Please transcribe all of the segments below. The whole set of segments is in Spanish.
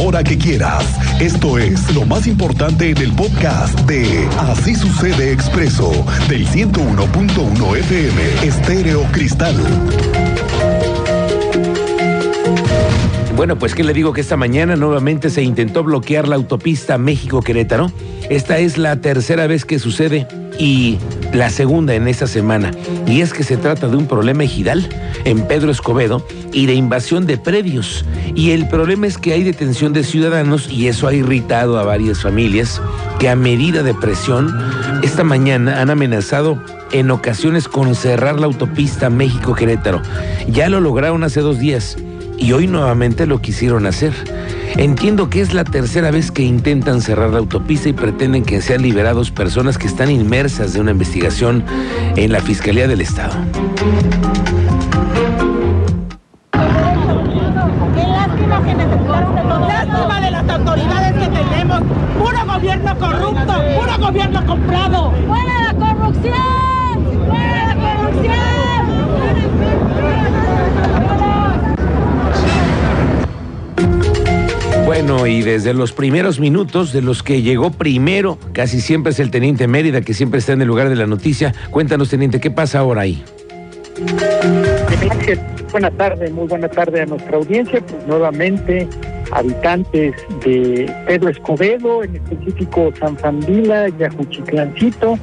hora que quieras. Esto es lo más importante en el podcast de Así sucede expreso del 101.1 FM Estéreo Cristal. Bueno, pues qué le digo que esta mañana nuevamente se intentó bloquear la autopista México-Querétaro. Esta es la tercera vez que sucede y la segunda en esta semana. Y es que se trata de un problema ejidal en Pedro Escobedo y de invasión de predios. Y el problema es que hay detención de ciudadanos y eso ha irritado a varias familias que a medida de presión esta mañana han amenazado en ocasiones con cerrar la autopista México-Querétaro. Ya lo lograron hace dos días y hoy nuevamente lo quisieron hacer. Entiendo que es la tercera vez que intentan cerrar la autopista y pretenden que sean liberados personas que están inmersas de una investigación en la Fiscalía del Estado. Qué lástima que necesitaron de todo. Lástima de las autoridades que tenemos. Puro gobierno corrupto, puro gobierno comprado. ¡Fuera la corrupción! ¡Fuera la corrupción! Bueno, y desde los primeros minutos, de los que llegó primero, casi siempre es el teniente Mérida, que siempre está en el lugar de la noticia. Cuéntanos, teniente, ¿qué pasa ahora ahí? Buena tarde, muy buena tarde a nuestra audiencia. Pues nuevamente, habitantes de Pedro Escobedo, en específico San Fandila, Yajuchiclancito,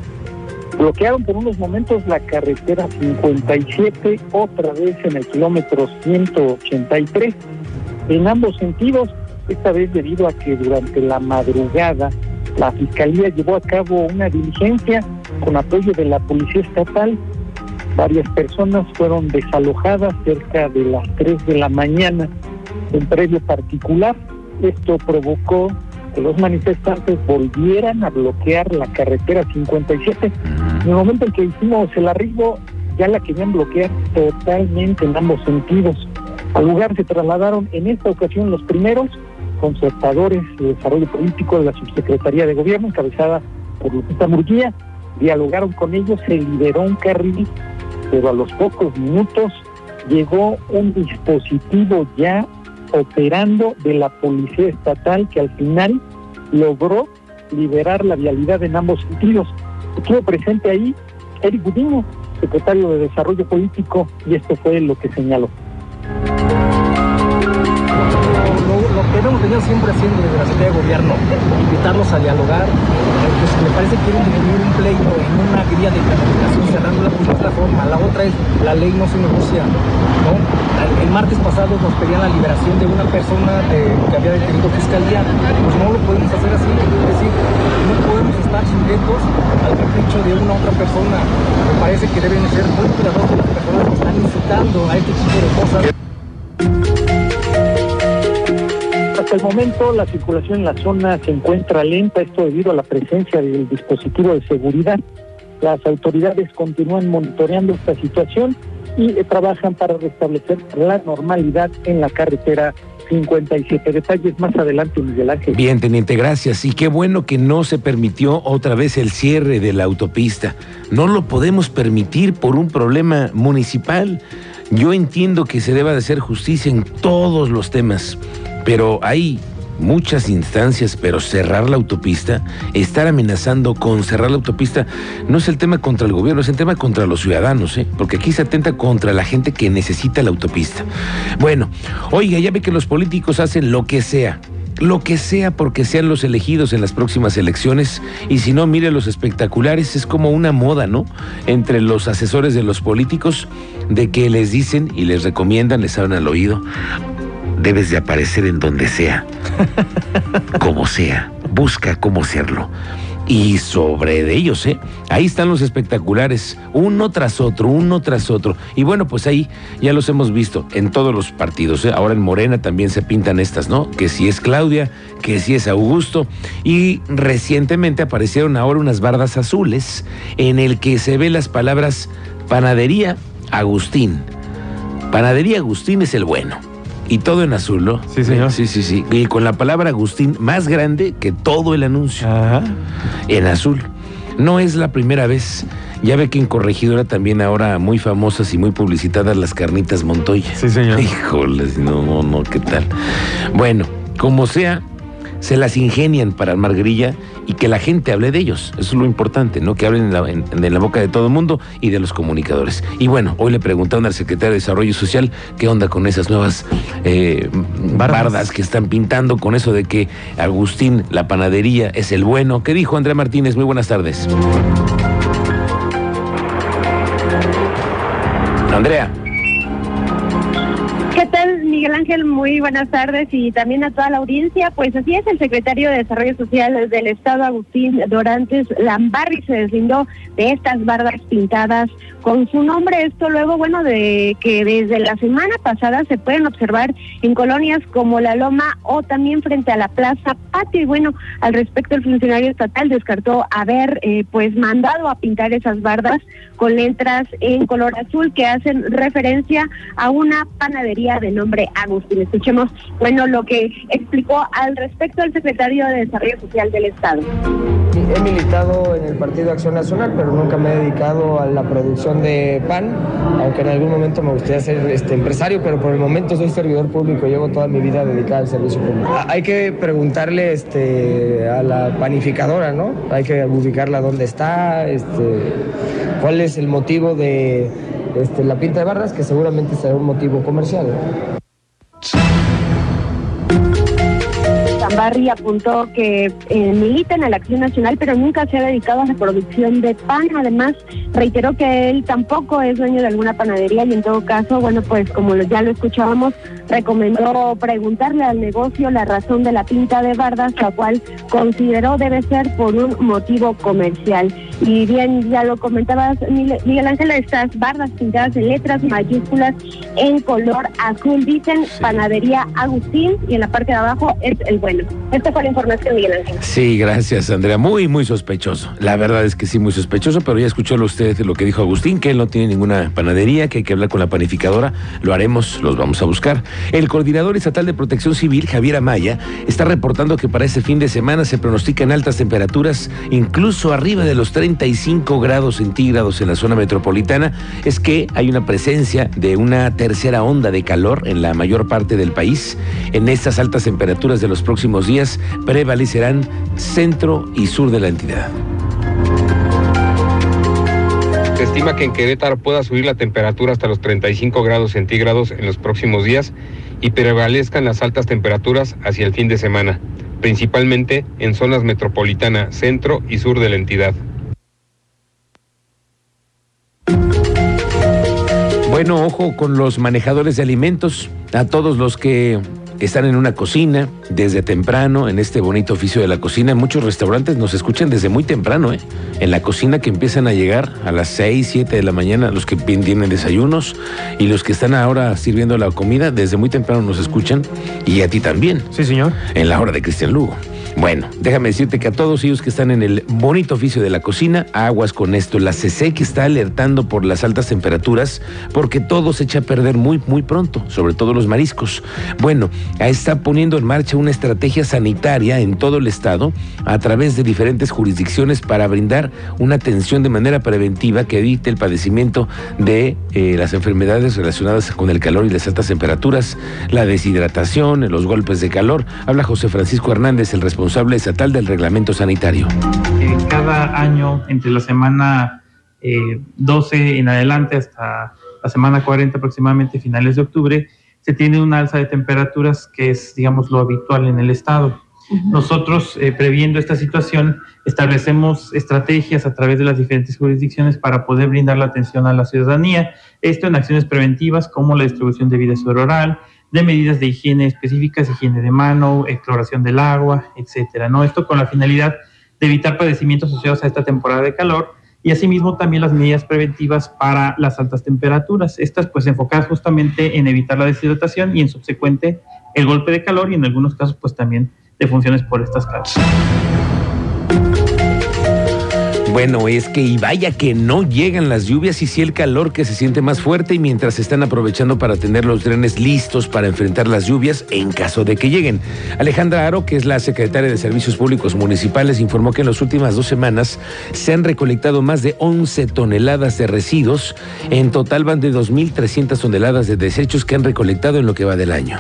bloquearon por unos momentos la carretera 57, otra vez en el kilómetro 183, en ambos sentidos, esta vez debido a que durante la madrugada la Fiscalía llevó a cabo una diligencia con apoyo de la Policía Estatal Varias personas fueron desalojadas cerca de las 3 de la mañana en predio particular. Esto provocó que los manifestantes volvieran a bloquear la carretera 57. En el momento en que hicimos el arribo, ya la querían bloquear totalmente en ambos sentidos. Al lugar se trasladaron en esta ocasión los primeros concertadores de desarrollo político de la Subsecretaría de Gobierno, encabezada por Lupita Murguía. Dialogaron con ellos, se liberó un carril pero a los pocos minutos llegó un dispositivo ya operando de la Policía Estatal que al final logró liberar la vialidad en ambos sentidos. Estuvo presente ahí Eric Gudino, secretario de Desarrollo Político, y esto fue lo que señaló. Hemos venido siempre haciendo desde la Secretaría de Gobierno, invitarlos a dialogar, porque si me parece que quieren dividir un pleito en una guía de planificación cerrándola pues no es la forma. La otra es, la ley no se negocia. El martes pasado nos pedían la liberación de una persona que había detenido fiscalía, pues no lo podemos hacer así, es decir, no podemos estar sujetos al capricho de una otra persona. Me parece que deben ser muy cuidadosos las personas que están incitando a este tipo de cosas. Hasta el momento la circulación en la zona se encuentra lenta, esto debido a la presencia del dispositivo de seguridad. Las autoridades continúan monitoreando esta situación y eh, trabajan para restablecer la normalidad en la carretera 57. Detalles más adelante, Miguel Ángel. Bien, teniente, gracias. Y qué bueno que no se permitió otra vez el cierre de la autopista. No lo podemos permitir por un problema municipal. Yo entiendo que se deba de hacer justicia en todos los temas, pero hay muchas instancias, pero cerrar la autopista, estar amenazando con cerrar la autopista, no es el tema contra el gobierno, es el tema contra los ciudadanos, ¿eh? porque aquí se atenta contra la gente que necesita la autopista. Bueno, oiga, ya ve que los políticos hacen lo que sea. Lo que sea porque sean los elegidos en las próximas elecciones y si no, mire los espectaculares, es como una moda, ¿no? Entre los asesores de los políticos de que les dicen y les recomiendan, les hablan al oído, debes de aparecer en donde sea, como sea, busca cómo serlo. Y sobre de ellos, ¿eh? Ahí están los espectaculares, uno tras otro, uno tras otro. Y bueno, pues ahí ya los hemos visto en todos los partidos. ¿eh? Ahora en Morena también se pintan estas, ¿no? Que si es Claudia, que si es Augusto. Y recientemente aparecieron ahora unas bardas azules en el que se ven las palabras panadería Agustín. Panadería Agustín es el bueno. Y todo en azul, ¿no? Sí, señor. Sí, sí, sí. Y con la palabra Agustín más grande que todo el anuncio. Ajá. En azul. No es la primera vez. Ya ve que en Corregidora también ahora muy famosas y muy publicitadas las carnitas Montoya. Sí, señor. Híjoles, no, no, no, ¿qué tal? Bueno, como sea, se las ingenian para armar grilla y que la gente hable de ellos. Eso es lo importante, ¿no? Que hablen en la, en- en la boca de todo el mundo y de los comunicadores. Y bueno, hoy le preguntaron al secretario de Desarrollo Social qué onda con esas nuevas eh, bardas. que están pintando con eso de que Agustín, la panadería, es el bueno. ¿Qué dijo Andrea Martínez? Muy buenas tardes. Andrea. ¿Qué tal, Miguel Ángel? Muy buenas tardes y también a toda la audiencia. Pues así es, el secretario de Desarrollo Social del Estado, Agustín Dorantes Lambarri, se deslindó de estas bardas pintadas con su nombre. Esto luego, bueno, de que desde la semana pasada se pueden observar en colonias como La Loma o también frente a la Plaza Patio. Y bueno, al respecto, el funcionario estatal descartó haber, eh, pues, mandado a pintar esas bardas con letras en color azul que hacen referencia a una panadería de nombre Agustín. Escuchemos, bueno, lo que explicó al respecto el secretario de Desarrollo Social del Estado. He militado en el Partido Acción Nacional, pero nunca me he dedicado a la producción de pan, aunque en algún momento me gustaría ser este, empresario, pero por el momento soy servidor público, llevo toda mi vida dedicada al servicio público. Ah, Hay que preguntarle este, a la panificadora, ¿no? Hay que ubicarla dónde está, este, cuál es el motivo de este, la pinta de barras, que seguramente será un motivo comercial. Zambarri apuntó que eh, milita en la Acción Nacional, pero nunca se ha dedicado a la producción de pan. Además, reiteró que él tampoco es dueño de alguna panadería y en todo caso, bueno, pues como ya lo escuchábamos, recomendó preguntarle al negocio la razón de la pinta de bardas, la cual consideró debe ser por un motivo comercial. Y bien, ya lo comentabas, Miguel Ángel, estas bardas pintadas en letras mayúsculas en color azul dicen Panadería Agustín y en la parte de abajo es el bueno. Esta fue la información, Miguel Ángel. Sí, gracias, Andrea. Muy, muy sospechoso. La verdad es que sí, muy sospechoso, pero ya escuchó usted lo que dijo Agustín, que él no tiene ninguna panadería, que hay que hablar con la panificadora. Lo haremos, los vamos a buscar. El coordinador estatal de protección civil, Javier Amaya, está reportando que para ese fin de semana se pronostican altas temperaturas, incluso arriba de los 35 grados centígrados en la zona metropolitana. Es que hay una presencia de una tercera onda de calor en la mayor parte del país. En estas altas temperaturas de los próximos días prevalecerán centro y sur de la entidad. Se estima que en Querétaro pueda subir la temperatura hasta los 35 grados centígrados en los próximos días y prevalezcan las altas temperaturas hacia el fin de semana, principalmente en zonas metropolitana, centro y sur de la entidad. Bueno, ojo con los manejadores de alimentos, a todos los que están en una cocina desde temprano, en este bonito oficio de la cocina. Muchos restaurantes nos escuchan desde muy temprano, ¿eh? En la cocina que empiezan a llegar a las 6, 7 de la mañana, los que tienen desayunos y los que están ahora sirviendo la comida, desde muy temprano nos escuchan y a ti también. Sí, señor. En la hora de Cristian Lugo. Bueno, déjame decirte que a todos ellos que están en el bonito oficio de la cocina, aguas con esto. La CC que está alertando por las altas temperaturas porque todo se echa a perder muy, muy pronto, sobre todo los mariscos. Bueno, está poniendo en marcha una estrategia sanitaria en todo el estado a través de diferentes jurisdicciones para brindar una atención de manera preventiva que evite el padecimiento de eh, las enfermedades relacionadas con el calor y las altas temperaturas, la deshidratación, los golpes de calor. Habla José Francisco Hernández, el responsable estatal del reglamento sanitario. Eh, cada año, entre la semana eh, 12 en adelante hasta la semana 40 aproximadamente, finales de octubre, se tiene una alza de temperaturas que es, digamos, lo habitual en el estado. Nosotros, eh, previendo esta situación, establecemos estrategias a través de las diferentes jurisdicciones para poder brindar la atención a la ciudadanía. Esto en acciones preventivas como la distribución de vida oral, de medidas de higiene específicas, higiene de mano, exploración del agua, etcétera. ¿no? Esto con la finalidad de evitar padecimientos asociados a esta temporada de calor y asimismo también las medidas preventivas para las altas temperaturas. Estas pues enfocadas justamente en evitar la deshidratación y en subsecuente el golpe de calor y en algunos casos pues también de funciones por estas causas. Bueno, es que y vaya que no llegan las lluvias y sí el calor que se siente más fuerte y mientras están aprovechando para tener los drenes listos para enfrentar las lluvias en caso de que lleguen. Alejandra Aro, que es la secretaria de Servicios Públicos Municipales, informó que en las últimas dos semanas se han recolectado más de 11 toneladas de residuos. En total van de 2.300 toneladas de desechos que han recolectado en lo que va del año.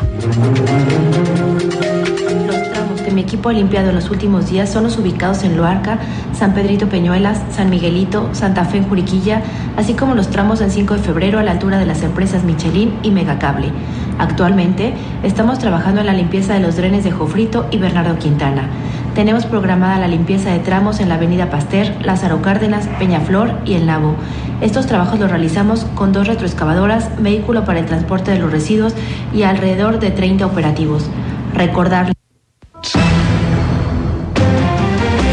Equipo ha limpiado en los últimos días son los ubicados en Loarca, San Pedrito Peñuelas, San Miguelito, Santa Fe en Juriquilla, así como los tramos en 5 de febrero a la altura de las empresas Michelin y Megacable. Actualmente estamos trabajando en la limpieza de los drenes de Jofrito y Bernardo Quintana. Tenemos programada la limpieza de tramos en la Avenida Pasteur, Lázaro Cárdenas, Peñaflor y El Nabo. Estos trabajos los realizamos con dos retroexcavadoras, vehículo para el transporte de los residuos y alrededor de 30 operativos. Recordar